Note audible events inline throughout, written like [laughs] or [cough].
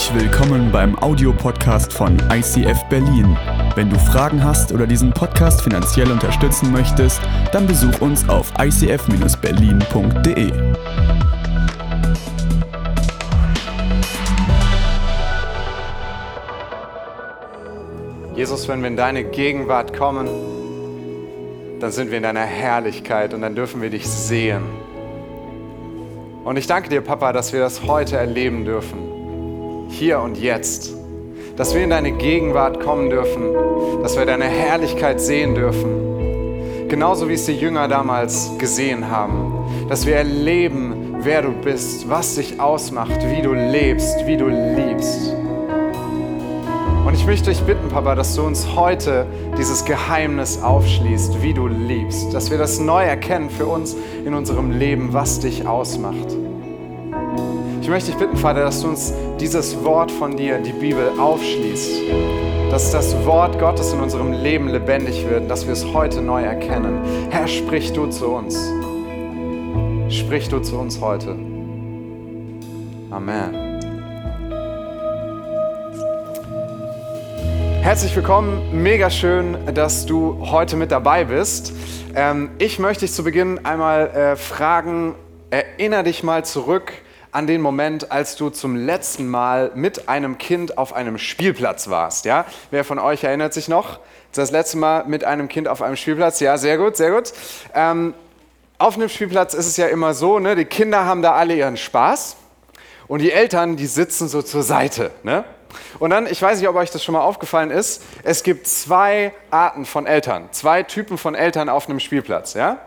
Herzlich willkommen beim Audiopodcast von ICF Berlin. Wenn du Fragen hast oder diesen Podcast finanziell unterstützen möchtest, dann besuch uns auf icf-berlin.de. Jesus, wenn wir in deine Gegenwart kommen, dann sind wir in deiner Herrlichkeit und dann dürfen wir dich sehen. Und ich danke dir, Papa, dass wir das heute erleben dürfen. Hier und jetzt. Dass wir in deine Gegenwart kommen dürfen. Dass wir deine Herrlichkeit sehen dürfen. Genauso wie es die Jünger damals gesehen haben. Dass wir erleben, wer du bist, was dich ausmacht, wie du lebst, wie du liebst. Und ich möchte dich bitten, Papa, dass du uns heute dieses Geheimnis aufschließt, wie du liebst, dass wir das neu erkennen für uns in unserem Leben, was dich ausmacht. Ich möchte dich bitten, Vater, dass du uns dieses Wort von dir, die Bibel, aufschließt, dass das Wort Gottes in unserem Leben lebendig wird, dass wir es heute neu erkennen. Herr, sprich du zu uns. Sprich du zu uns heute. Amen. Herzlich willkommen, mega schön, dass du heute mit dabei bist. Ähm, ich möchte dich zu Beginn einmal äh, fragen, erinnere dich mal zurück an den Moment, als du zum letzten Mal mit einem Kind auf einem Spielplatz warst. Ja? Wer von euch erinnert sich noch? Das letzte Mal mit einem Kind auf einem Spielplatz? Ja, sehr gut, sehr gut. Ähm, auf einem Spielplatz ist es ja immer so, ne? die Kinder haben da alle ihren Spaß und die Eltern, die sitzen so zur Seite. Ne? Und dann, ich weiß nicht, ob euch das schon mal aufgefallen ist, es gibt zwei Arten von Eltern, zwei Typen von Eltern auf einem Spielplatz. Ja?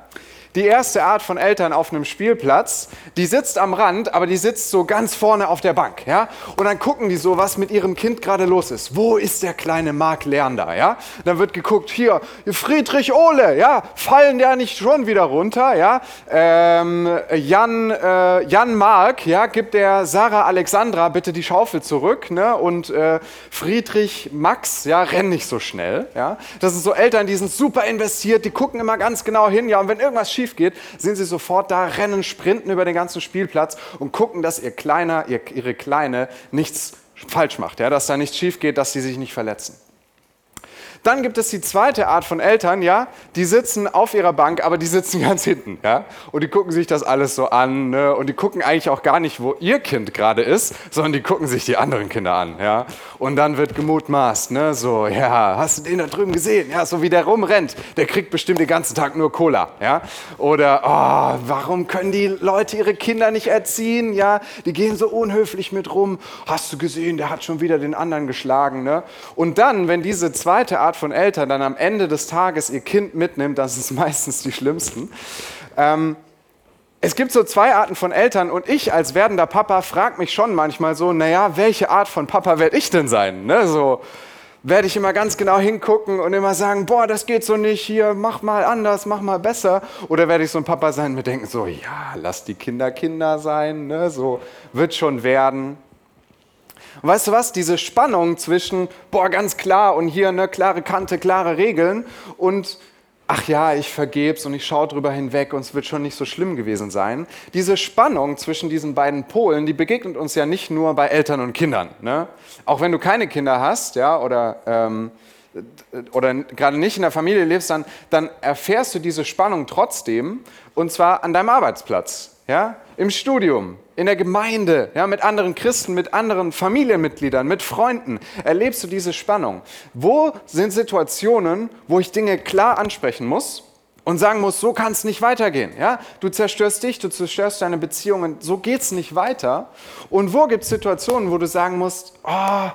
Die erste Art von Eltern auf einem Spielplatz, die sitzt am Rand, aber die sitzt so ganz vorne auf der Bank, ja? Und dann gucken die so, was mit ihrem Kind gerade los ist. Wo ist der kleine Mark Lerner, ja? Dann wird geguckt, hier, Friedrich Ole, ja? Fallen der nicht schon wieder runter, ja? Ähm, Jan, äh, Jan Mark, ja? Gibt der Sarah Alexandra bitte die Schaufel zurück, ne? Und äh, Friedrich Max, ja? Renn nicht so schnell, ja? Das sind so Eltern, die sind super investiert, die gucken immer ganz genau hin, ja? Und wenn irgendwas schief schief geht, sind sie sofort da, rennen, sprinten über den ganzen Spielplatz und gucken, dass ihr Kleiner, ihr, ihre Kleine nichts falsch macht, ja, dass da nichts schief geht, dass sie sich nicht verletzen. Dann gibt es die zweite Art von Eltern, ja, die sitzen auf ihrer Bank, aber die sitzen [laughs] ganz hinten, ja, und die gucken sich das alles so an, ne? und die gucken eigentlich auch gar nicht, wo ihr Kind gerade ist, sondern die gucken sich die anderen Kinder an, ja, und dann wird gemutmaßt, ne, so, ja, hast du den da drüben gesehen, ja, so wie der rumrennt, der kriegt bestimmt den ganzen Tag nur Cola, ja, oder, oh, warum können die Leute ihre Kinder nicht erziehen, ja, die gehen so unhöflich mit rum, hast du gesehen, der hat schon wieder den anderen geschlagen, ne, und dann, wenn diese zweite Art Art von Eltern dann am Ende des Tages ihr Kind mitnimmt, das ist [laughs] meistens die schlimmsten. Ähm, es gibt so zwei Arten von Eltern und ich als werdender Papa frage mich schon manchmal so, naja, welche Art von Papa werde ich denn sein? Ne? So werde ich immer ganz genau hingucken und immer sagen, boah, das geht so nicht, hier, mach mal anders, mach mal besser. Oder werde ich so ein Papa sein und mir denken so, ja, lass die Kinder Kinder sein, ne? so wird schon werden. Und weißt du was? Diese Spannung zwischen, boah, ganz klar und hier eine klare Kante, klare Regeln und ach ja, ich vergeb's und ich schaue drüber hinweg und es wird schon nicht so schlimm gewesen sein. Diese Spannung zwischen diesen beiden Polen, die begegnet uns ja nicht nur bei Eltern und Kindern. Ne? Auch wenn du keine Kinder hast, ja, oder, ähm, oder gerade nicht in der Familie lebst, dann, dann erfährst du diese Spannung trotzdem und zwar an deinem Arbeitsplatz ja, im Studium, in der Gemeinde, ja, mit anderen Christen, mit anderen Familienmitgliedern, mit Freunden, erlebst du diese Spannung. Wo sind Situationen, wo ich Dinge klar ansprechen muss und sagen muss, so kann es nicht weitergehen. Ja? Du zerstörst dich, du zerstörst deine Beziehungen, so geht es nicht weiter. Und wo gibt es Situationen, wo du sagen musst, oh,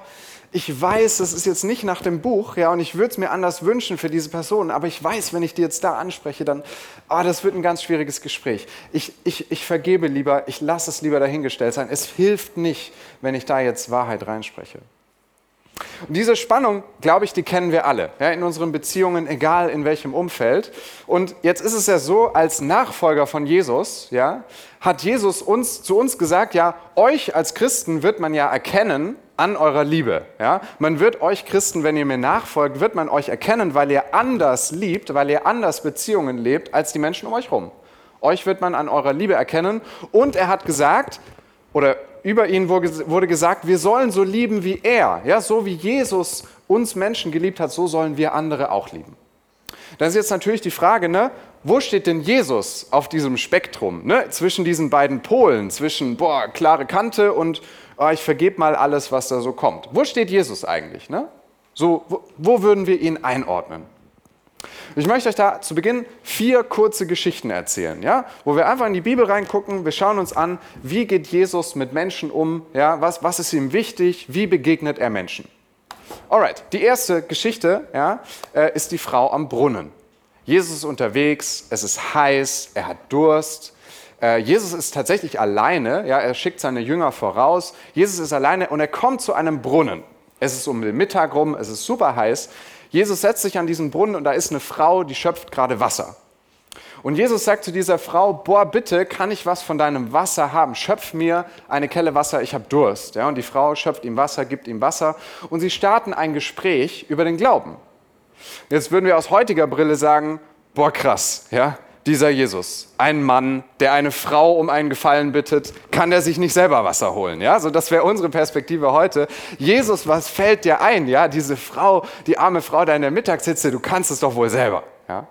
ich weiß, das ist jetzt nicht nach dem Buch, ja, und ich würde es mir anders wünschen für diese Person, aber ich weiß, wenn ich die jetzt da anspreche, dann, ah, das wird ein ganz schwieriges Gespräch. Ich, ich, ich vergebe lieber, ich lasse es lieber dahingestellt sein. Es hilft nicht, wenn ich da jetzt Wahrheit reinspreche. Und diese Spannung, glaube ich, die kennen wir alle ja, in unseren Beziehungen, egal in welchem Umfeld. Und jetzt ist es ja so, als Nachfolger von Jesus, ja, hat Jesus uns zu uns gesagt, ja, euch als Christen wird man ja erkennen an eurer Liebe. Ja? Man wird euch Christen, wenn ihr mir nachfolgt, wird man euch erkennen, weil ihr anders liebt, weil ihr anders Beziehungen lebt als die Menschen um euch herum. Euch wird man an eurer Liebe erkennen. Und er hat gesagt, oder über ihn wurde gesagt, wir sollen so lieben wie er. Ja, so wie Jesus uns Menschen geliebt hat, so sollen wir andere auch lieben. Das ist jetzt natürlich die Frage, ne, wo steht denn Jesus auf diesem Spektrum, ne, zwischen diesen beiden Polen, zwischen, boah, klare Kante und oh, ich vergebe mal alles, was da so kommt. Wo steht Jesus eigentlich? Ne? So, wo, wo würden wir ihn einordnen? Ich möchte euch da zu Beginn vier kurze Geschichten erzählen, ja? wo wir einfach in die Bibel reingucken, wir schauen uns an, wie geht Jesus mit Menschen um, ja? was, was ist ihm wichtig, wie begegnet er Menschen. Alright, die erste Geschichte ja, äh, ist die Frau am Brunnen. Jesus ist unterwegs, es ist heiß, er hat Durst. Äh, Jesus ist tatsächlich alleine, ja, er schickt seine Jünger voraus. Jesus ist alleine und er kommt zu einem Brunnen. Es ist um den Mittag rum, es ist super heiß. Jesus setzt sich an diesen Brunnen und da ist eine Frau, die schöpft gerade Wasser. Und Jesus sagt zu dieser Frau, boah, bitte, kann ich was von deinem Wasser haben? Schöpf mir eine Kelle Wasser, ich habe Durst. Ja, und die Frau schöpft ihm Wasser, gibt ihm Wasser und sie starten ein Gespräch über den Glauben. Jetzt würden wir aus heutiger Brille sagen, boah, krass, ja, dieser Jesus, ein Mann, der eine Frau um einen Gefallen bittet, kann der sich nicht selber Wasser holen? Ja, so das wäre unsere Perspektive heute. Jesus, was fällt dir ein? Ja, diese Frau, die arme Frau da in der Mittagssitze, du kannst es doch wohl selber. Ja?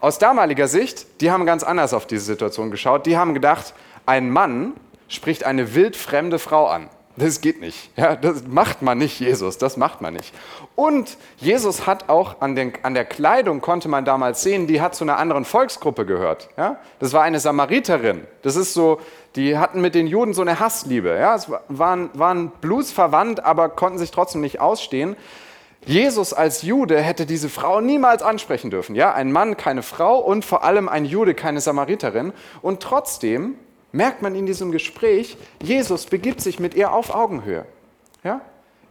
Aus damaliger Sicht, die haben ganz anders auf diese Situation geschaut. Die haben gedacht, ein Mann spricht eine wildfremde Frau an. Das geht nicht. Ja, das macht man nicht, Jesus. Das macht man nicht. Und Jesus hat auch an, den, an der Kleidung, konnte man damals sehen, die hat zu einer anderen Volksgruppe gehört. Ja? Das war eine Samariterin. Das ist so, die hatten mit den Juden so eine Hassliebe. Ja? Es waren, waren blutsverwandt, aber konnten sich trotzdem nicht ausstehen. Jesus als Jude hätte diese Frau niemals ansprechen dürfen. Ja? Ein Mann, keine Frau und vor allem ein Jude, keine Samariterin. Und trotzdem merkt man in diesem Gespräch, Jesus begibt sich mit ihr auf Augenhöhe. Ja?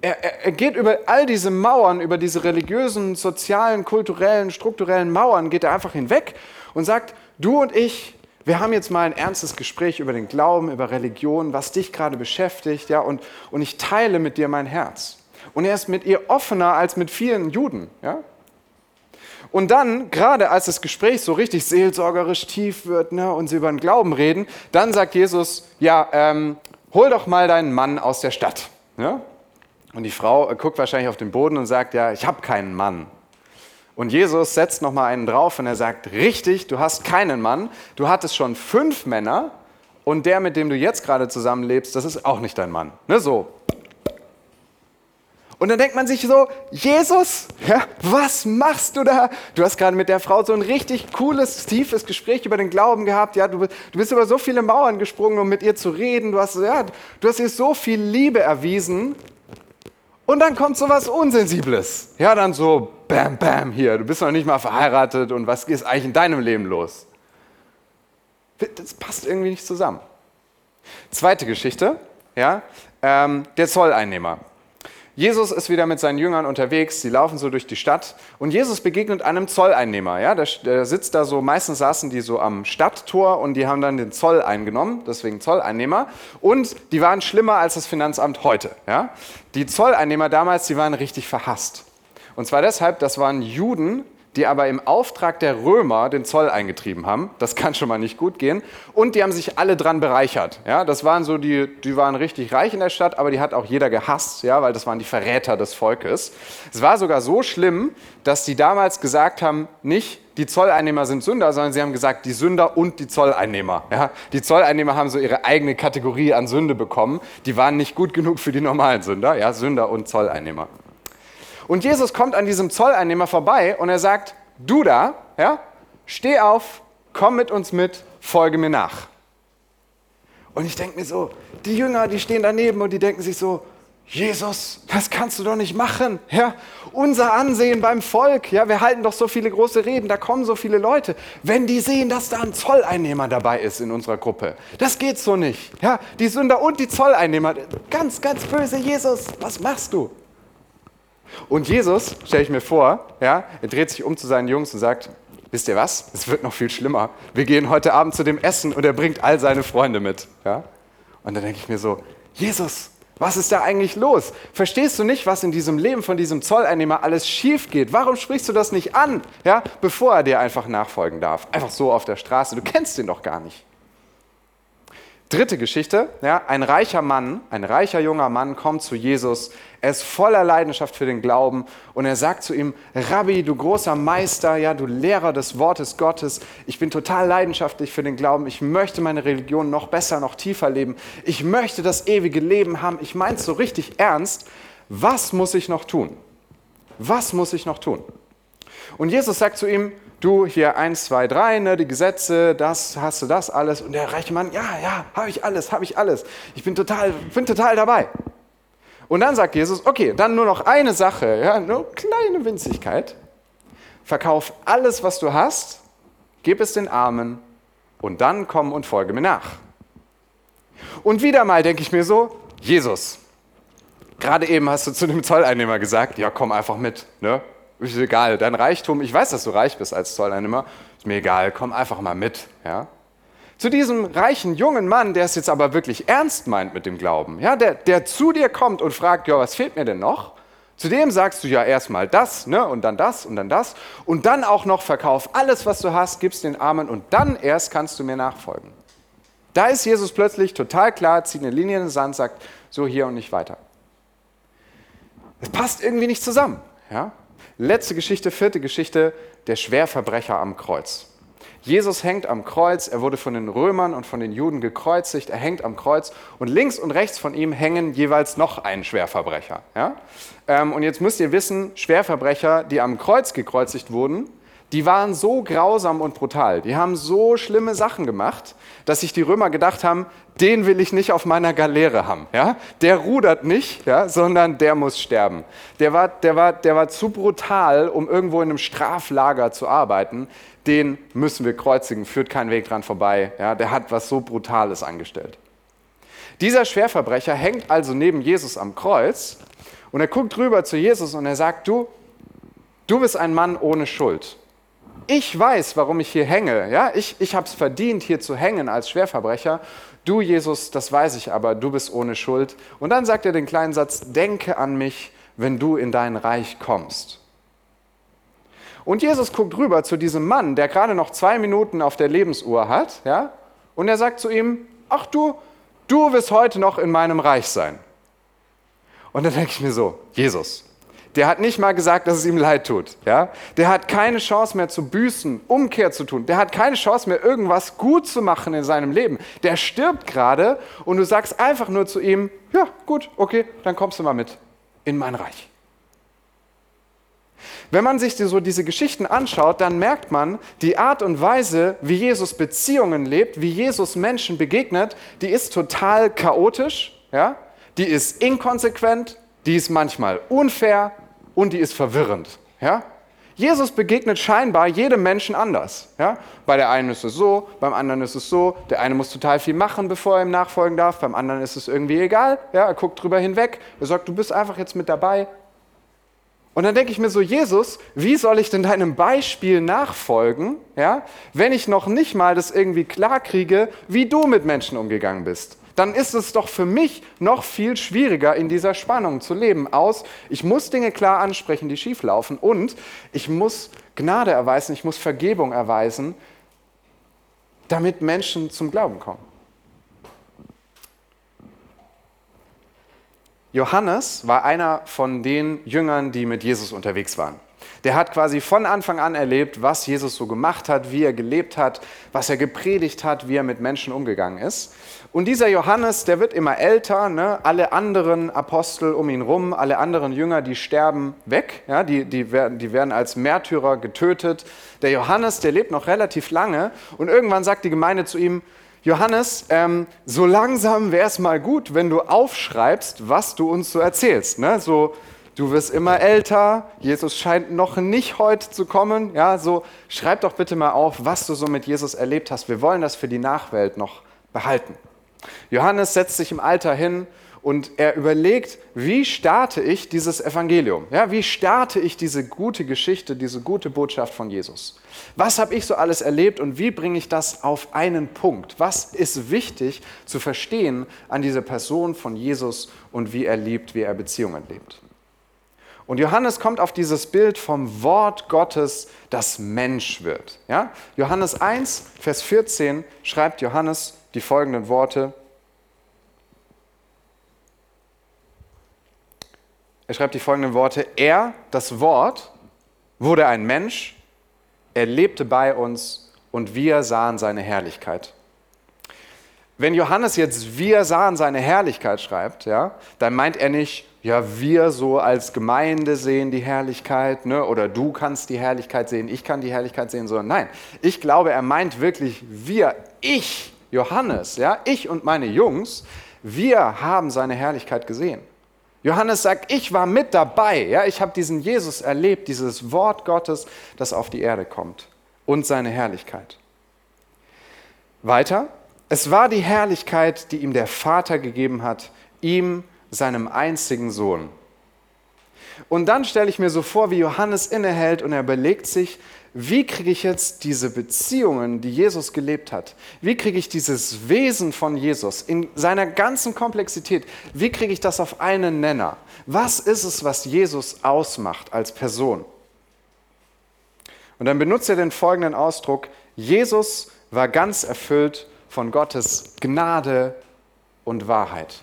Er, er, er, geht über all diese Mauern, über diese religiösen, sozialen, kulturellen, strukturellen Mauern, geht er einfach hinweg und sagt, du und ich, wir haben jetzt mal ein ernstes Gespräch über den Glauben, über Religion, was dich gerade beschäftigt, ja, und, und ich teile mit dir mein Herz. Und er ist mit ihr offener als mit vielen Juden, ja. Und dann, gerade als das Gespräch so richtig seelsorgerisch tief wird ne, und sie über den Glauben reden, dann sagt Jesus, ja, ähm, hol doch mal deinen Mann aus der Stadt. Ja? Und die Frau äh, guckt wahrscheinlich auf den Boden und sagt, ja, ich habe keinen Mann. Und Jesus setzt noch mal einen drauf und er sagt, richtig, du hast keinen Mann, du hattest schon fünf Männer und der, mit dem du jetzt gerade zusammenlebst, das ist auch nicht dein Mann. Ne, so, und dann denkt man sich so, Jesus, ja, was machst du da? Du hast gerade mit der Frau so ein richtig cooles, tiefes Gespräch über den Glauben gehabt. Ja, du, du bist über so viele Mauern gesprungen, um mit ihr zu reden. Du hast, ja, du hast ihr so viel Liebe erwiesen. Und dann kommt so was Unsensibles. Ja, dann so, bam, bam, hier, du bist noch nicht mal verheiratet und was ist eigentlich in deinem Leben los? Das passt irgendwie nicht zusammen. Zweite Geschichte, ja, ähm, der Zolleinnehmer. Jesus ist wieder mit seinen Jüngern unterwegs, sie laufen so durch die Stadt und Jesus begegnet einem Zolleinnehmer. Ja? Der, der, sitzt da so, meistens saßen die so am Stadttor und die haben dann den Zoll eingenommen, deswegen Zolleinnehmer. Und die waren schlimmer als das Finanzamt heute. Ja? Die Zolleinnehmer damals, die waren richtig verhasst. Und zwar deshalb, das waren Juden, die aber im Auftrag der Römer den Zoll eingetrieben haben. Das kann schon mal nicht gut gehen. Und die haben sich alle dran bereichert. Ja, das waren so die, die waren richtig reich in der Stadt, aber die hat auch jeder gehasst, ja, weil das waren die Verräter des Volkes. Es war sogar so schlimm, dass die damals gesagt haben, nicht die Zolleinnehmer sind Sünder, sondern sie haben gesagt, die Sünder und die Zolleinnehmer. Ja, die Zolleinnehmer haben so ihre eigene Kategorie an Sünde bekommen. Die waren nicht gut genug für die normalen Sünder, ja, Sünder und Zolleinnehmer. Und Jesus kommt an diesem Zolleinnehmer vorbei und er sagt, du da, ja, steh auf, komm mit uns mit, folge mir nach. Und ich denke mir so, die Jünger, die stehen daneben und die denken sich so, Jesus, das kannst du doch nicht machen. Ja, unser Ansehen beim Volk, ja, wir halten doch so viele große Reden, da kommen so viele Leute. Wenn die sehen, dass da ein Zolleinnehmer dabei ist in unserer Gruppe, das geht so nicht. Ja, die Sünder und die Zolleinnehmer, ganz, ganz böse Jesus, was machst du? Und Jesus, stelle ich mir vor, ja, er dreht sich um zu seinen Jungs und sagt, wisst ihr was, es wird noch viel schlimmer. Wir gehen heute Abend zu dem Essen und er bringt all seine Freunde mit. Ja? Und dann denke ich mir so, Jesus, was ist da eigentlich los? Verstehst du nicht, was in diesem Leben von diesem Zolleinnehmer alles schief geht? Warum sprichst du das nicht an, ja, bevor er dir einfach nachfolgen darf? Einfach so auf der Straße, du kennst ihn doch gar nicht. Dritte Geschichte, ja, ein reicher Mann, ein reicher junger Mann kommt zu Jesus, er ist voller Leidenschaft für den Glauben und er sagt zu ihm, Rabbi, du großer Meister, ja, du Lehrer des Wortes Gottes, ich bin total leidenschaftlich für den Glauben, ich möchte meine Religion noch besser, noch tiefer leben, ich möchte das ewige Leben haben, ich meine es so richtig ernst, was muss ich noch tun? Was muss ich noch tun? Und Jesus sagt zu ihm, du hier eins, zwei, drei, ne, die Gesetze, das, hast du das alles? Und der reiche Mann, ja, ja, habe ich alles, habe ich alles. Ich bin total, bin total dabei. Und dann sagt Jesus, okay, dann nur noch eine Sache, ja, nur kleine Winzigkeit. Verkauf alles, was du hast, gib es den Armen und dann komm und folge mir nach. Und wieder mal denke ich mir so, Jesus, gerade eben hast du zu dem Zolleinnehmer gesagt, ja, komm einfach mit, ne? Ist egal, dein Reichtum, ich weiß, dass du reich bist als Zolleinnehmer, ist mir egal, komm einfach mal mit. Ja? Zu diesem reichen jungen Mann, der es jetzt aber wirklich ernst meint mit dem Glauben, ja, der, der zu dir kommt und fragt, ja, was fehlt mir denn noch? Zu dem sagst du ja erstmal das, ne, und dann das und dann das und dann auch noch verkauf alles, was du hast, gibst den Armen und dann erst kannst du mir nachfolgen. Da ist Jesus plötzlich total klar, zieht eine Linie in den Sand, sagt so hier und nicht weiter. Es passt irgendwie nicht zusammen. Ja? Letzte Geschichte, vierte Geschichte, der Schwerverbrecher am Kreuz. Jesus hängt am Kreuz, er wurde von den Römern und von den Juden gekreuzigt, er hängt am Kreuz und links und rechts von ihm hängen jeweils noch ein Schwerverbrecher. Ja? Ähm, und jetzt müsst ihr wissen, Schwerverbrecher, die am Kreuz gekreuzigt wurden, die waren so grausam und brutal, die haben so schlimme Sachen gemacht, dass sich die Römer gedacht haben, den will ich nicht auf meiner Galeere haben. Ja? Der rudert nicht, ja, sondern der muss sterben. Der war, der, war, der war zu brutal, um irgendwo in einem Straflager zu arbeiten. Den müssen wir kreuzigen, führt kein Weg dran vorbei. Ja? Der hat was so Brutales angestellt. Dieser Schwerverbrecher hängt also neben Jesus am Kreuz und er guckt rüber zu Jesus und er sagt, du, du bist ein Mann ohne Schuld ich weiß, warum ich hier hänge. Ja? Ich, ich habe es verdient, hier zu hängen als Schwerverbrecher. Du, Jesus, das weiß ich aber, du bist ohne Schuld. Und dann sagt er den kleinen Satz, denke an mich, wenn du in dein Reich kommst. Und Jesus guckt rüber zu diesem Mann, der gerade noch zwei Minuten auf der Lebensuhr hat, ja? und er sagt zu ihm, ach du, du wirst heute noch in meinem Reich sein. Und dann denke ich mir so, Jesus, der hat nicht mal gesagt, dass es ihm leid tut. Ja? Der hat keine Chance mehr zu büßen, Umkehr zu tun. Der hat keine Chance mehr, irgendwas gut zu machen in seinem Leben. Der stirbt gerade und du sagst einfach nur zu ihm, ja gut, okay, dann kommst du mal mit in mein Reich. Wenn man sich so diese Geschichten anschaut, dann merkt man, die Art und Weise, wie Jesus Beziehungen lebt, wie Jesus Menschen begegnet, die ist total chaotisch, ja? die ist inkonsequent, die ist manchmal unfair, und die ist verwirrend. Ja? Jesus begegnet scheinbar jedem Menschen anders. Ja? Bei der einen ist es so, beim anderen ist es so. Der eine muss total viel machen, bevor er ihm nachfolgen darf. Beim anderen ist es irgendwie egal. Ja? Er guckt drüber hinweg. Er sagt, du bist einfach jetzt mit dabei. Und dann denke ich mir so, Jesus, wie soll ich denn deinem Beispiel nachfolgen, ja? wenn ich noch nicht mal das irgendwie klar kriege, wie du mit Menschen umgegangen bist? Dann ist es doch für mich noch viel schwieriger, in dieser Spannung zu leben. Aus, ich muss Dinge klar ansprechen, die schief laufen und ich muss Gnade erweisen, ich muss Vergebung erweisen, damit Menschen zum Glauben kommen. Johannes war einer von den Jüngern, die mit Jesus unterwegs waren. Der hat quasi von Anfang an erlebt, was Jesus so gemacht hat, wie er gelebt hat, was er gepredigt hat, wie er mit Menschen umgegangen ist. Und dieser Johannes, der wird immer älter, ne? alle anderen Apostel um ihn rum, alle anderen Jünger, die sterben weg, ja? die, die, werden, die werden als Märtyrer getötet. Der Johannes, der lebt noch relativ lange und irgendwann sagt die Gemeinde zu ihm, Johannes, ähm, so langsam wäre es mal gut, wenn du aufschreibst, was du uns so erzählst. Ne? So, du wirst immer älter, Jesus scheint noch nicht heute zu kommen. Ja, so schreib doch bitte mal auf, was du so mit Jesus erlebt hast. Wir wollen das für die Nachwelt noch behalten. Johannes setzt sich im Alter hin und er überlegt, wie starte ich dieses Evangelium? Ja, wie starte ich diese gute Geschichte, diese gute Botschaft von Jesus? Was habe ich so alles erlebt und wie bringe ich das auf einen Punkt? Was ist wichtig zu verstehen an dieser Person von Jesus und wie er liebt, wie er Beziehungen lebt? Und Johannes kommt auf dieses Bild vom Wort Gottes, das Mensch wird. Ja? Johannes 1, Vers 14 schreibt Johannes, die folgenden Worte. Er schreibt die folgenden Worte. Er, das Wort, wurde ein Mensch, er lebte bei uns und wir sahen seine Herrlichkeit. Wenn Johannes jetzt wir sahen seine Herrlichkeit schreibt, ja, dann meint er nicht, ja, wir so als Gemeinde sehen die Herrlichkeit, ne, oder du kannst die Herrlichkeit sehen, ich kann die Herrlichkeit sehen, sondern nein, ich glaube, er meint wirklich wir, ich, Johannes, ja, ich und meine Jungs, wir haben seine Herrlichkeit gesehen. Johannes sagt, ich war mit dabei, ja, ich habe diesen Jesus erlebt, dieses Wort Gottes, das auf die Erde kommt und seine Herrlichkeit. Weiter, es war die Herrlichkeit, die ihm der Vater gegeben hat, ihm, seinem einzigen Sohn. Und dann stelle ich mir so vor, wie Johannes innehält und er überlegt sich, wie kriege ich jetzt diese Beziehungen, die Jesus gelebt hat, wie kriege ich dieses Wesen von Jesus in seiner ganzen Komplexität, wie kriege ich das auf einen Nenner? Was ist es, was Jesus ausmacht als Person? Und dann benutzt er den folgenden Ausdruck, Jesus war ganz erfüllt von Gottes Gnade und Wahrheit.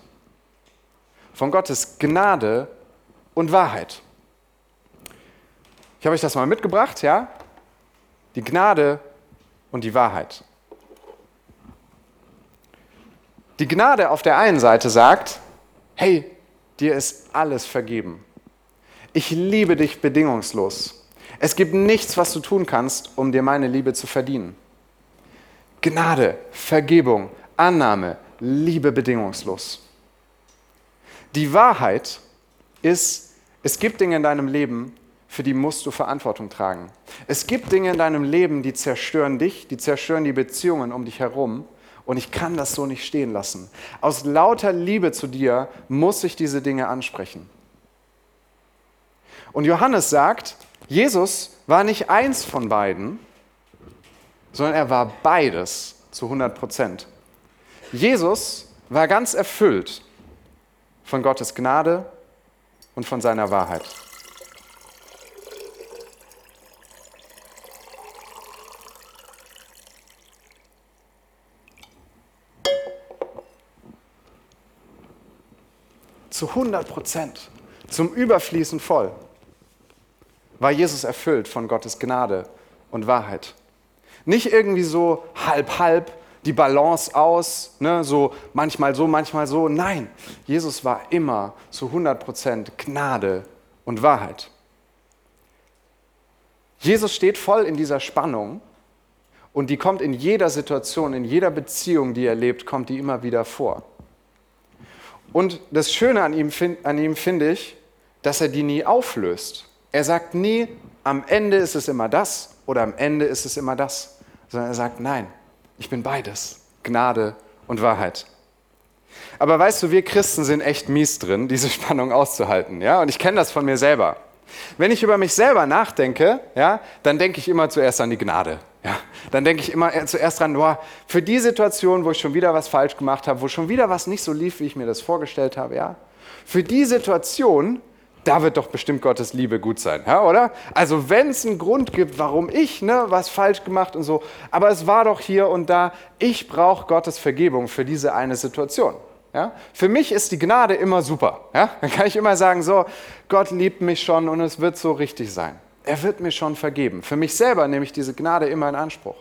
Von Gottes Gnade und Wahrheit. Ich habe euch das mal mitgebracht, ja? die Gnade und die Wahrheit. Die Gnade auf der einen Seite sagt, hey, dir ist alles vergeben. Ich liebe dich bedingungslos. Es gibt nichts, was du tun kannst, um dir meine Liebe zu verdienen. Gnade, Vergebung, Annahme, Liebe bedingungslos. Die Wahrheit ist, es gibt Dinge in deinem Leben, für die musst du Verantwortung tragen. Es gibt Dinge in deinem Leben, die zerstören dich, die zerstören die Beziehungen um dich herum. Und ich kann das so nicht stehen lassen. Aus lauter Liebe zu dir muss ich diese Dinge ansprechen. Und Johannes sagt, Jesus war nicht eins von beiden, sondern er war beides zu 100 Prozent. Jesus war ganz erfüllt von Gottes Gnade und von seiner Wahrheit. zu 100 Prozent, zum Überfließen voll, war Jesus erfüllt von Gottes Gnade und Wahrheit. Nicht irgendwie so halb, halb, die Balance aus, ne, so manchmal so, manchmal so. Nein, Jesus war immer zu 100 Prozent Gnade und Wahrheit. Jesus steht voll in dieser Spannung und die kommt in jeder Situation, in jeder Beziehung, die er lebt, kommt die immer wieder vor. Und das Schöne an ihm, an ihm finde ich, dass er die nie auflöst. Er sagt nie, am Ende ist es immer das oder am Ende ist es immer das, sondern er sagt, nein, ich bin beides, Gnade und Wahrheit. Aber weißt du, wir Christen sind echt mies drin, diese [laughs] Spannung auszuhalten. Ja? Und ich kenne das von mir selber. Wenn ich über mich selber nachdenke, ja, dann denke ich immer zuerst an die Gnade. Ja, dann denke ich immer zuerst dran, boah, für die Situation, wo ich schon wieder was falsch gemacht habe, wo schon wieder was nicht so lief, wie ich mir das vorgestellt habe, ja, für die Situation, da wird doch bestimmt Gottes Liebe gut sein, ja, oder? Also wenn es einen Grund gibt, warum ich ne, was falsch gemacht und so, aber es war doch hier und da, ich brauche Gottes Vergebung für diese eine Situation. Ja? Für mich ist die Gnade immer super. Ja? Dann kann ich immer sagen, so, Gott liebt mich schon und es wird so richtig sein. Er wird mir schon vergeben. Für mich selber nehme ich diese Gnade immer in Anspruch.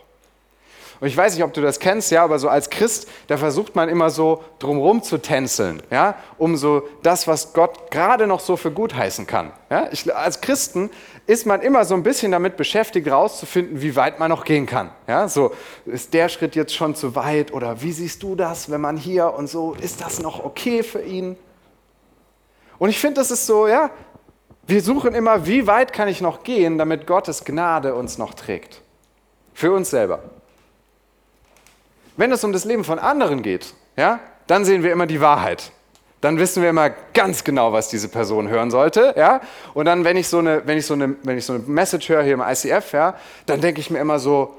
Und ich weiß nicht, ob du das kennst, ja, aber so als Christ, da versucht man immer so drumherum zu tänzeln, ja, um so das, was Gott gerade noch so für gut heißen kann. Ja. Ich, als Christen ist man immer so ein bisschen damit beschäftigt, herauszufinden, wie weit man noch gehen kann. Ja, so ist der Schritt jetzt schon zu weit oder wie siehst du das, wenn man hier und so, ist das noch okay für ihn? Und ich finde, das ist so, ja, wir suchen immer, wie weit kann ich noch gehen, damit Gottes Gnade uns noch trägt. Für uns selber. Wenn es um das Leben von anderen geht, ja, dann sehen wir immer die Wahrheit. Dann wissen wir immer ganz genau, was diese Person hören sollte. Ja? Und dann, wenn ich, so eine, wenn, ich so eine, wenn ich so eine Message höre hier im ICF, ja, dann denke ich mir immer so,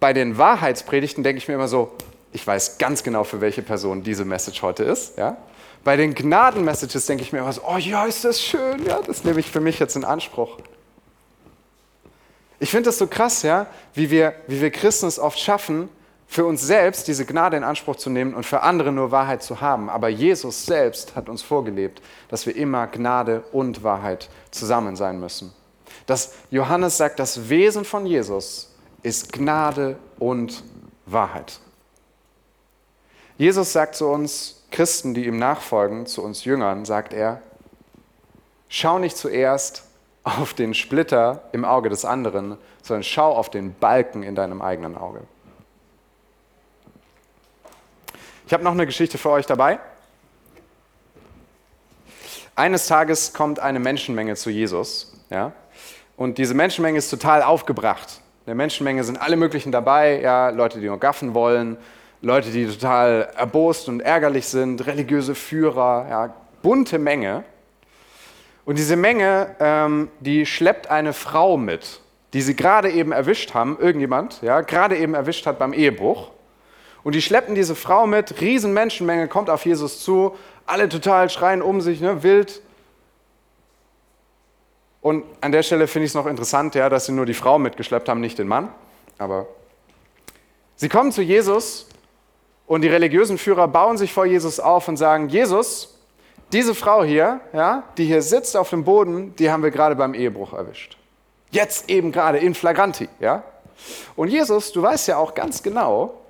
bei den Wahrheitspredigten denke ich mir immer so, ich weiß ganz genau, für welche Person diese Message heute ist. Ja? Bei den Gnaden-Messages denke ich mir immer so, oh ja, ist das schön, ja, das nehme ich für mich jetzt in Anspruch. Ich finde das so krass, ja, wie wir, wie wir Christen es oft schaffen, für uns selbst diese Gnade in Anspruch zu nehmen und für andere nur Wahrheit zu haben. Aber Jesus selbst hat uns vorgelebt, dass wir immer Gnade und Wahrheit zusammen sein müssen. Dass Johannes sagt, das Wesen von Jesus ist Gnade und Wahrheit. Jesus sagt zu uns Christen, die ihm nachfolgen, zu uns Jüngern, sagt er, schau nicht zuerst auf den Splitter im Auge des anderen, sondern schau auf den Balken in deinem eigenen Auge. Ich habe noch eine Geschichte für euch dabei. Eines Tages kommt eine Menschenmenge zu Jesus. Ja? Und diese Menschenmenge ist total aufgebracht. In der Menschenmenge sind alle möglichen dabei, ja, Leute, die nur gaffen wollen, Leute, die total erbost und ärgerlich sind, religiöse Führer, ja, bunte Menge. Und diese Menge, ähm, die schleppt eine Frau mit, die sie gerade eben erwischt haben, irgendjemand, ja, gerade eben erwischt hat beim Ehebruch. Und die schleppen diese Frau mit, riesen Menschenmenge kommt auf Jesus zu, alle total schreien um sich, ne, wild. Und an der Stelle finde ich es noch interessant, ja, dass sie nur die Frau mitgeschleppt haben, nicht den Mann. Aber sie kommen zu Jesus und die religiösen Führer bauen sich vor Jesus auf und sagen, Jesus, diese Frau hier, ja, die hier sitzt auf dem Boden, die haben wir gerade beim Ehebruch erwischt. Jetzt eben gerade in flagranti, ja. Und Jesus, du weißt ja auch ganz genau,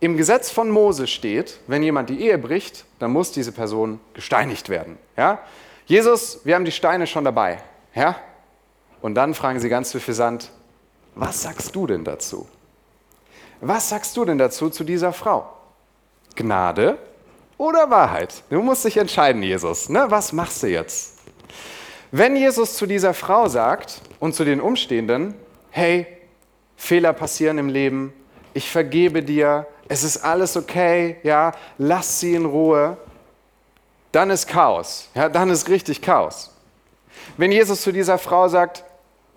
im Gesetz von Mose steht, wenn jemand die Ehe bricht, dann muss diese Person gesteinigt werden. Ja? Jesus, wir haben die Steine schon dabei. Ja? Und dann fragen sie ganz suffisant, was sagst du denn dazu? Was sagst du denn dazu zu dieser Frau? Gnade oder Wahrheit? Du musst dich entscheiden, Jesus. Ne? Was machst du jetzt? Wenn Jesus zu dieser Frau sagt und zu den Umstehenden, hey, Fehler passieren im Leben, ich vergebe dir, es ist alles okay, ja, lass sie in Ruhe, dann ist Chaos, ja, dann ist richtig Chaos. Wenn Jesus zu dieser Frau sagt,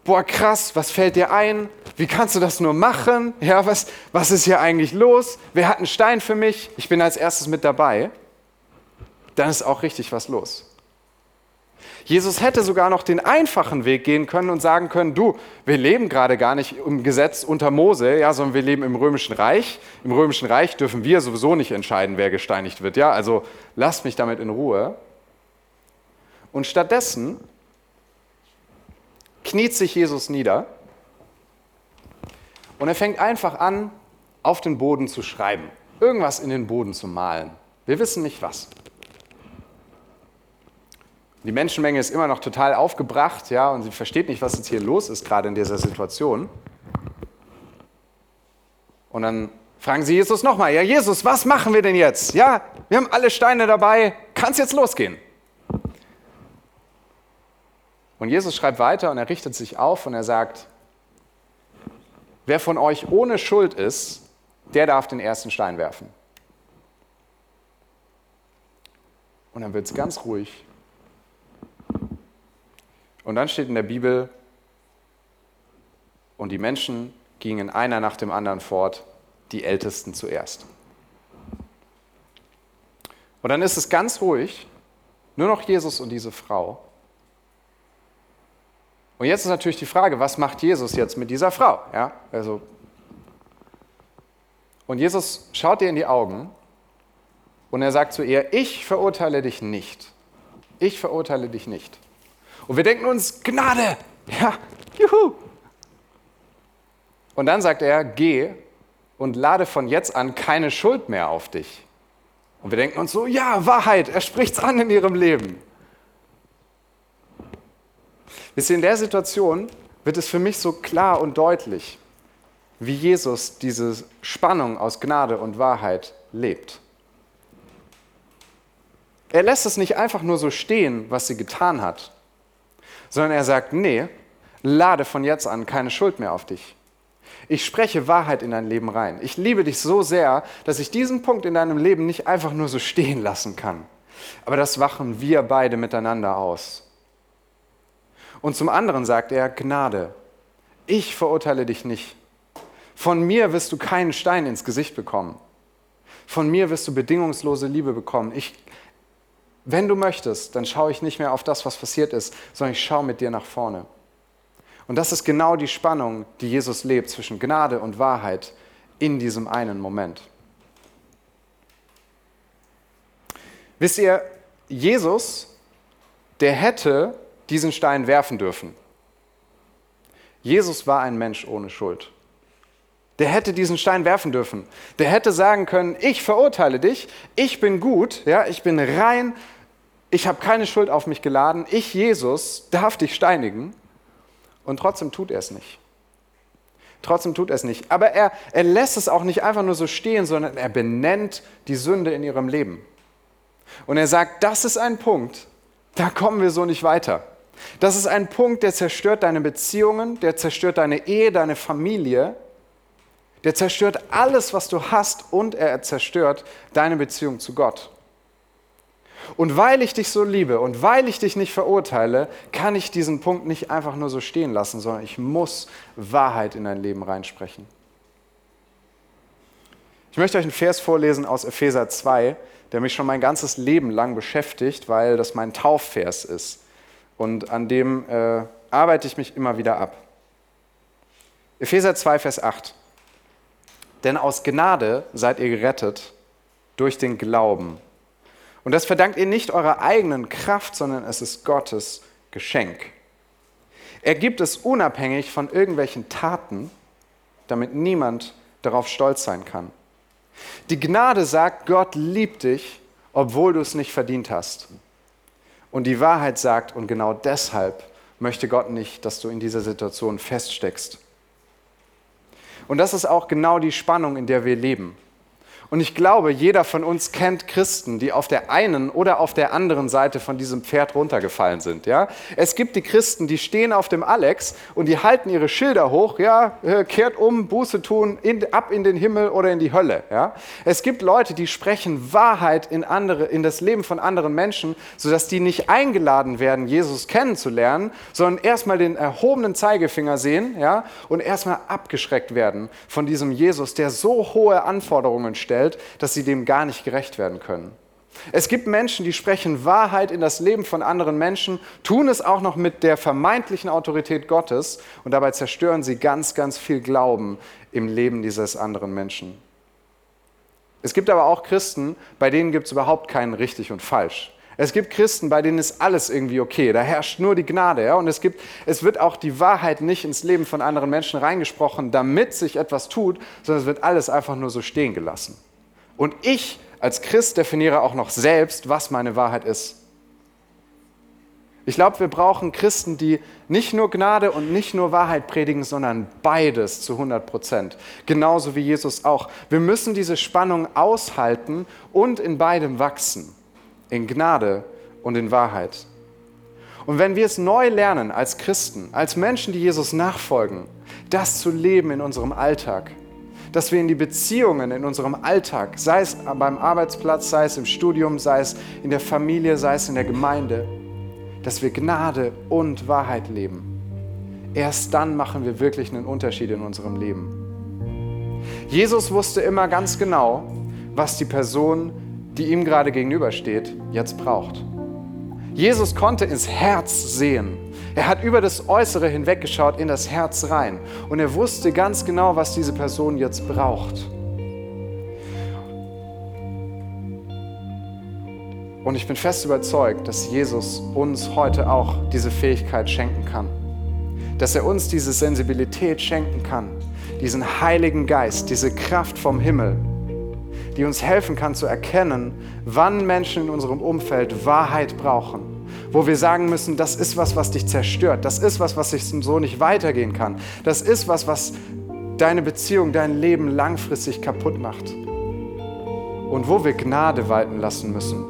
boah krass, was fällt dir ein? Wie kannst du das nur machen? Ja, was, was ist hier eigentlich los? Wer hat einen Stein für mich? Ich bin als erstes mit dabei. Dann ist auch richtig was los. Jesus hätte sogar noch den einfachen Weg gehen können und sagen können, du, wir leben gerade gar nicht im Gesetz unter Mose, ja, sondern wir leben im römischen Reich. Im römischen Reich dürfen wir sowieso nicht entscheiden, wer gesteinigt wird, ja, also lasst mich damit in Ruhe. Und stattdessen kniet sich Jesus nieder und er fängt einfach an, auf den Boden zu schreiben, irgendwas in den Boden zu malen. Wir wissen nicht was. Die Menschenmenge ist immer noch total aufgebracht, ja, und sie versteht nicht, was jetzt hier los ist, gerade in dieser Situation. Und dann fragen sie Jesus nochmal, ja, Jesus, was machen wir denn jetzt? Ja, wir haben alle Steine dabei, kann es jetzt losgehen? Und Jesus schreibt weiter und er richtet sich auf und er sagt, wer von euch ohne Schuld ist, der darf den ersten Stein werfen. Und dann wird es ganz ruhig und dann steht in der Bibel, und die Menschen gingen einer nach dem anderen fort, die Ältesten zuerst. Und dann ist es ganz ruhig, nur noch Jesus und diese Frau. Und jetzt ist natürlich die Frage, was macht Jesus jetzt mit dieser Frau? Ja, also und Jesus schaut ihr in die Augen und er sagt zu ihr, ich verurteile dich nicht. Ich verurteile dich nicht. Und wir denken uns, Gnade, ja, juhu. Und dann sagt er, geh und lade von jetzt an keine Schuld mehr auf dich. Und wir denken uns so, ja, Wahrheit, er spricht es an in ihrem Leben. Wisst ihr, in der Situation wird es für mich so klar und deutlich, wie Jesus diese Spannung aus Gnade und Wahrheit lebt. Er lässt es nicht einfach nur so stehen, was sie getan hat, sondern er sagt, nee, lade von jetzt an keine Schuld mehr auf dich. Ich spreche Wahrheit in dein Leben rein. Ich liebe dich so sehr, dass ich diesen Punkt in deinem Leben nicht einfach nur so stehen lassen kann. Aber das wachen wir beide miteinander aus. Und zum anderen sagt er, Gnade, ich verurteile dich nicht. Von mir wirst du keinen Stein ins Gesicht bekommen. Von mir wirst du bedingungslose Liebe bekommen. Ich wenn du möchtest, dann schaue ich nicht mehr auf das, was passiert ist, sondern ich schaue mit dir nach vorne. Und das ist genau die Spannung, die Jesus lebt zwischen Gnade und Wahrheit in diesem einen Moment. Wisst ihr, Jesus, der hätte diesen Stein werfen dürfen. Jesus war ein Mensch ohne Schuld. Der hätte diesen Stein werfen dürfen. Der hätte sagen können, ich verurteile dich, ich bin gut, ja, ich bin rein, ich habe keine Schuld auf mich geladen, ich Jesus darf dich steinigen. Und trotzdem tut er es nicht. Trotzdem tut er es nicht. Aber er, er lässt es auch nicht einfach nur so stehen, sondern er benennt die Sünde in ihrem Leben. Und er sagt, das ist ein Punkt, da kommen wir so nicht weiter. Das ist ein Punkt, der zerstört deine Beziehungen, der zerstört deine Ehe, deine Familie, der zerstört alles, was du hast und er zerstört deine Beziehung zu Gott. Und weil ich dich so liebe und weil ich dich nicht verurteile, kann ich diesen Punkt nicht einfach nur so stehen lassen, sondern ich muss Wahrheit in dein Leben reinsprechen. Ich möchte euch einen Vers vorlesen aus Epheser 2, der mich schon mein ganzes Leben lang beschäftigt, weil das mein Taufvers ist. Und an dem äh, arbeite ich mich immer wieder ab. Epheser 2, Vers 8. Denn aus Gnade seid ihr gerettet durch den Glauben. Und das verdankt ihr nicht eurer eigenen Kraft, sondern es ist Gottes Geschenk. Er gibt es unabhängig von irgendwelchen Taten, damit niemand darauf stolz sein kann. Die Gnade sagt, Gott liebt dich, obwohl du es nicht verdient hast. Und die Wahrheit sagt, und genau deshalb möchte Gott nicht, dass du in dieser Situation feststeckst. Und das ist auch genau die Spannung, in der wir leben. Und ich glaube, jeder von uns kennt Christen, die auf der einen oder auf der anderen Seite von diesem Pferd runtergefallen sind. Ja? Es gibt die Christen, die stehen auf dem Alex und die halten ihre Schilder hoch, ja, äh, kehrt um, Buße tun, in, ab in den Himmel oder in die Hölle. Ja? Es gibt Leute, die sprechen Wahrheit in, andere, in das Leben von anderen Menschen, sodass die nicht eingeladen werden, Jesus kennenzulernen, sondern erstmal den erhobenen Zeigefinger sehen ja, und erstmal abgeschreckt werden von diesem Jesus, der so hohe Anforderungen stellt stellt, dass sie dem gar nicht gerecht werden können. Es gibt Menschen, die sprechen Wahrheit in das Leben von anderen Menschen, tun es auch noch mit der vermeintlichen Autorität Gottes und dabei zerstören sie ganz, ganz viel Glauben im Leben dieses anderen Menschen. Es gibt aber auch Christen, bei denen gibt es überhaupt keinen richtig und falsch. Es gibt Christen, bei denen ist alles irgendwie okay. Da herrscht nur die Gnade. Ja? Und es, gibt, es wird auch die Wahrheit nicht ins Leben von anderen Menschen reingesprochen, damit sich etwas tut, sondern es wird alles einfach nur so stehen gelassen. Und ich als Christ definiere auch noch selbst, was meine Wahrheit ist. Ich glaube, wir brauchen Christen, die nicht nur Gnade und nicht nur Wahrheit predigen, sondern beides zu 100 Prozent. Genauso wie Jesus auch. Wir müssen diese Spannung aushalten und in beidem wachsen. In Gnade und in Wahrheit. Und wenn wir es neu lernen als Christen, als Menschen, die Jesus nachfolgen, das zu leben in unserem Alltag, dass wir in die Beziehungen in unserem Alltag, sei es beim Arbeitsplatz, sei es im Studium, sei es in der Familie, sei es in der Gemeinde, dass wir Gnade und Wahrheit leben. Erst dann machen wir wirklich einen Unterschied in unserem Leben. Jesus wusste immer ganz genau, was die Person, die ihm gerade gegenübersteht, jetzt braucht. Jesus konnte ins Herz sehen er hat über das Äußere hinweggeschaut in das Herz rein und er wusste ganz genau, was diese Person jetzt braucht. Und ich bin fest überzeugt, dass Jesus uns heute auch diese Fähigkeit schenken kann. Dass er uns diese Sensibilität schenken kann, diesen Heiligen Geist, diese Kraft vom Himmel, die uns helfen kann zu erkennen, wann Menschen in unserem Umfeld Wahrheit brauchen wo wir sagen müssen, das ist was, was dich zerstört, das ist was, was sich so nicht weitergehen kann, das ist was, was deine Beziehung, dein Leben langfristig kaputt macht. Und wo wir Gnade walten lassen müssen.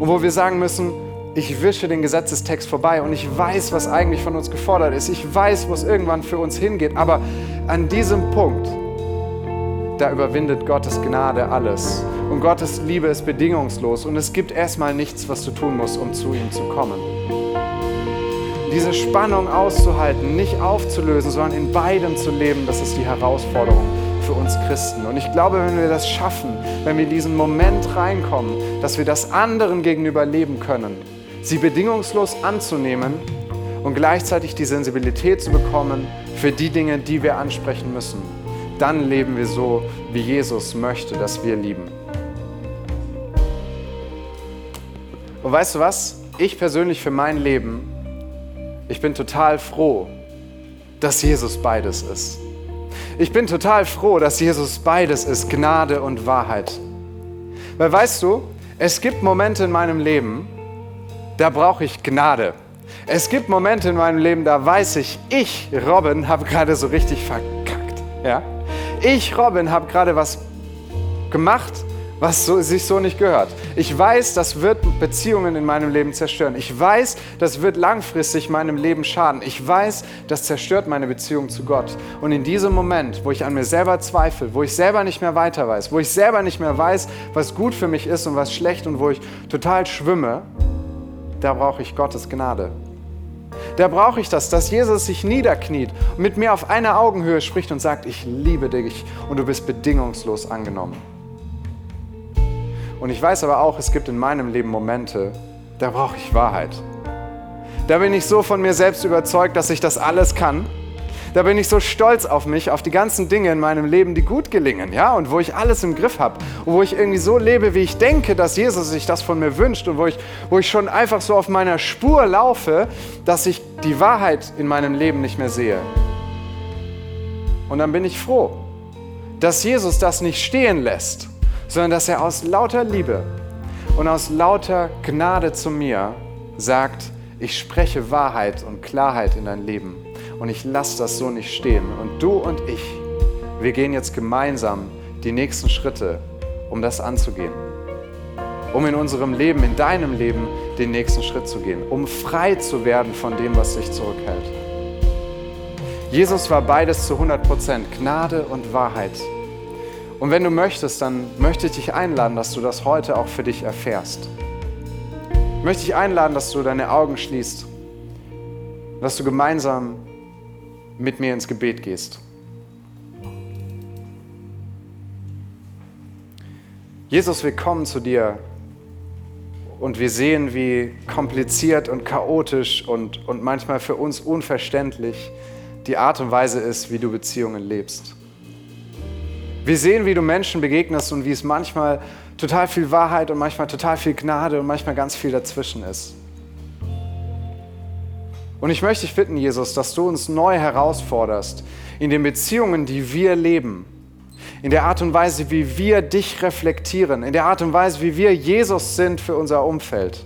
Und wo wir sagen müssen, ich wische den Gesetzestext vorbei und ich weiß, was eigentlich von uns gefordert ist. Ich weiß, wo es irgendwann für uns hingeht. Aber an diesem Punkt, da überwindet Gottes Gnade alles. Und Gottes Liebe ist bedingungslos und es gibt erstmal nichts, was du tun musst, um zu ihm zu kommen. Diese Spannung auszuhalten, nicht aufzulösen, sondern in beidem zu leben, das ist die Herausforderung für uns Christen. Und ich glaube, wenn wir das schaffen, wenn wir in diesen Moment reinkommen, dass wir das anderen gegenüber leben können, sie bedingungslos anzunehmen und gleichzeitig die Sensibilität zu bekommen für die Dinge, die wir ansprechen müssen dann leben wir so, wie Jesus möchte, dass wir lieben. Und weißt du was? Ich persönlich für mein Leben, ich bin total froh, dass Jesus beides ist. Ich bin total froh, dass Jesus beides ist, Gnade und Wahrheit. Weil weißt du, es gibt Momente in meinem Leben, da brauche ich Gnade. Es gibt Momente in meinem Leben, da weiß ich, ich, Robin, habe gerade so richtig verkackt. Ja? Ich, Robin, habe gerade was gemacht, was so, sich so nicht gehört. Ich weiß, das wird Beziehungen in meinem Leben zerstören. Ich weiß, das wird langfristig meinem Leben schaden. Ich weiß, das zerstört meine Beziehung zu Gott. Und in diesem Moment, wo ich an mir selber zweifle, wo ich selber nicht mehr weiter weiß, wo ich selber nicht mehr weiß, was gut für mich ist und was schlecht und wo ich total schwimme, da brauche ich Gottes Gnade. Da brauche ich das, dass Jesus sich niederkniet und mit mir auf einer Augenhöhe spricht und sagt, ich liebe dich und du bist bedingungslos angenommen. Und ich weiß aber auch, es gibt in meinem Leben Momente, da brauche ich Wahrheit. Da bin ich so von mir selbst überzeugt, dass ich das alles kann. Da bin ich so stolz auf mich, auf die ganzen Dinge in meinem Leben, die gut gelingen, ja, und wo ich alles im Griff habe und wo ich irgendwie so lebe, wie ich denke, dass Jesus sich das von mir wünscht und wo ich, wo ich schon einfach so auf meiner Spur laufe, dass ich die Wahrheit in meinem Leben nicht mehr sehe. Und dann bin ich froh, dass Jesus das nicht stehen lässt, sondern dass er aus lauter Liebe und aus lauter Gnade zu mir sagt, ich spreche Wahrheit und Klarheit in dein Leben und ich lasse das so nicht stehen. Und du und ich, wir gehen jetzt gemeinsam die nächsten Schritte, um das anzugehen. Um in unserem Leben, in deinem Leben den nächsten Schritt zu gehen, um frei zu werden von dem, was sich zurückhält. Jesus war beides zu 100 Prozent, Gnade und Wahrheit. Und wenn du möchtest, dann möchte ich dich einladen, dass du das heute auch für dich erfährst. Ich möchte dich einladen, dass du deine Augen schließt, dass du gemeinsam mit mir ins Gebet gehst. Jesus, wir kommen zu dir und wir sehen, wie kompliziert und chaotisch und, und manchmal für uns unverständlich die Art und Weise ist, wie du Beziehungen lebst. Wir sehen, wie du Menschen begegnest und wie es manchmal total viel Wahrheit und manchmal total viel Gnade und manchmal ganz viel dazwischen ist. Und ich möchte dich bitten, Jesus, dass du uns neu herausforderst in den Beziehungen, die wir leben, in der Art und Weise, wie wir dich reflektieren, in der Art und Weise, wie wir Jesus sind für unser Umfeld.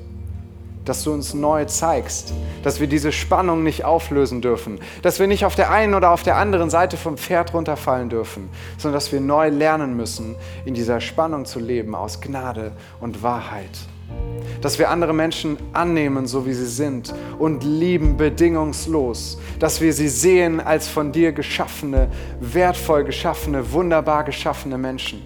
Dass du uns neu zeigst, dass wir diese Spannung nicht auflösen dürfen, dass wir nicht auf der einen oder auf der anderen Seite vom Pferd runterfallen dürfen, sondern dass wir neu lernen müssen, in dieser Spannung zu leben aus Gnade und Wahrheit dass wir andere Menschen annehmen, so wie sie sind und lieben bedingungslos, dass wir sie sehen als von dir geschaffene, wertvoll geschaffene, wunderbar geschaffene Menschen,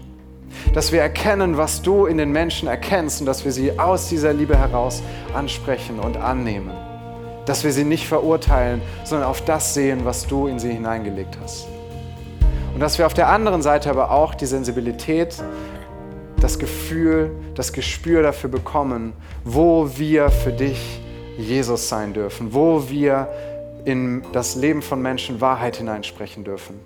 dass wir erkennen, was du in den Menschen erkennst und dass wir sie aus dieser Liebe heraus ansprechen und annehmen, dass wir sie nicht verurteilen, sondern auf das sehen, was du in sie hineingelegt hast. Und dass wir auf der anderen Seite aber auch die Sensibilität das Gefühl, das Gespür dafür bekommen, wo wir für dich Jesus sein dürfen, wo wir in das Leben von Menschen Wahrheit hineinsprechen dürfen.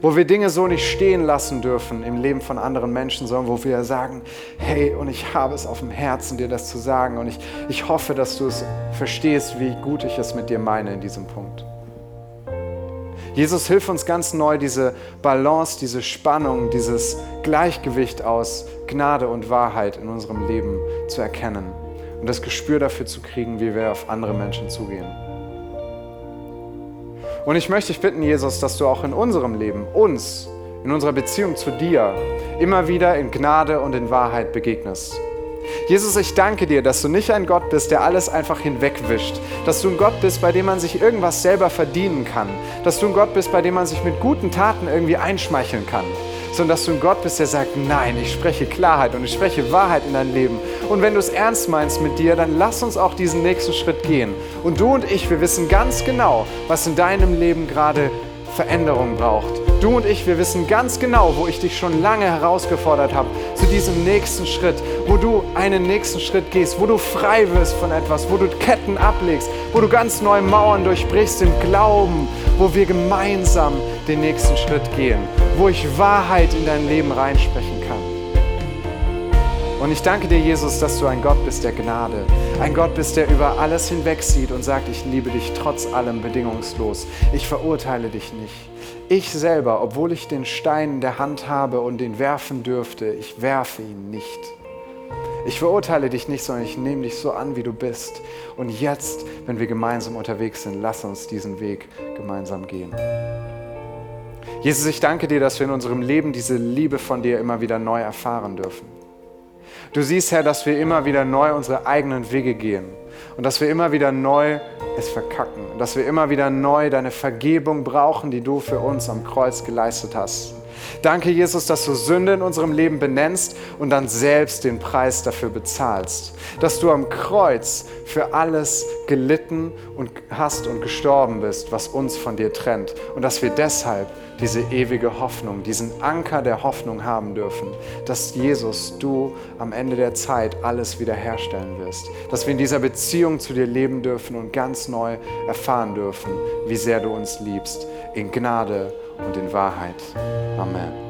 Wo wir Dinge so nicht stehen lassen dürfen im Leben von anderen Menschen, sondern wo wir sagen, hey, und ich habe es auf dem Herzen, dir das zu sagen. Und ich, ich hoffe, dass du es verstehst, wie gut ich es mit dir meine in diesem Punkt. Jesus, hilf uns ganz neu, diese Balance, diese Spannung, dieses Gleichgewicht aus Gnade und Wahrheit in unserem Leben zu erkennen und das Gespür dafür zu kriegen, wie wir auf andere Menschen zugehen. Und ich möchte dich bitten, Jesus, dass du auch in unserem Leben, uns, in unserer Beziehung zu dir, immer wieder in Gnade und in Wahrheit begegnest. Jesus, ich danke dir, dass du nicht ein Gott bist, der alles einfach hinwegwischt. Dass du ein Gott bist, bei dem man sich irgendwas selber verdienen kann. Dass du ein Gott bist, bei dem man sich mit guten Taten irgendwie einschmeicheln kann sondern dass du ein Gott bist, der sagt, nein, ich spreche Klarheit und ich spreche Wahrheit in dein Leben. Und wenn du es ernst meinst mit dir, dann lass uns auch diesen nächsten Schritt gehen. Und du und ich, wir wissen ganz genau, was in deinem Leben gerade Veränderung braucht Du und ich, wir wissen ganz genau, wo ich dich schon lange herausgefordert habe, zu diesem nächsten Schritt, wo du einen nächsten Schritt gehst, wo du frei wirst von etwas, wo du Ketten ablegst, wo du ganz neue Mauern durchbrichst im Glauben, wo wir gemeinsam den nächsten Schritt gehen, wo ich Wahrheit in dein Leben reinsprechen kann. Und ich danke dir, Jesus, dass du ein Gott bist der Gnade. Ein Gott bist, der über alles hinwegsieht und sagt, ich liebe dich trotz allem bedingungslos. Ich verurteile dich nicht. Ich selber, obwohl ich den Stein in der Hand habe und ihn werfen dürfte, ich werfe ihn nicht. Ich verurteile dich nicht, sondern ich nehme dich so an, wie du bist. Und jetzt, wenn wir gemeinsam unterwegs sind, lass uns diesen Weg gemeinsam gehen. Jesus, ich danke dir, dass wir in unserem Leben diese Liebe von dir immer wieder neu erfahren dürfen. Du siehst, Herr, dass wir immer wieder neu unsere eigenen Wege gehen und dass wir immer wieder neu es verkacken und dass wir immer wieder neu deine Vergebung brauchen, die du für uns am Kreuz geleistet hast. Danke, Jesus, dass du Sünde in unserem Leben benennst und dann selbst den Preis dafür bezahlst. Dass du am Kreuz für alles gelitten und hast und gestorben bist, was uns von dir trennt. Und dass wir deshalb diese ewige Hoffnung, diesen Anker der Hoffnung haben dürfen, dass Jesus, du am Ende der Zeit alles wiederherstellen wirst. Dass wir in dieser Beziehung zu dir leben dürfen und ganz neu erfahren dürfen, wie sehr du uns liebst. In Gnade und in Wahrheit. Amen.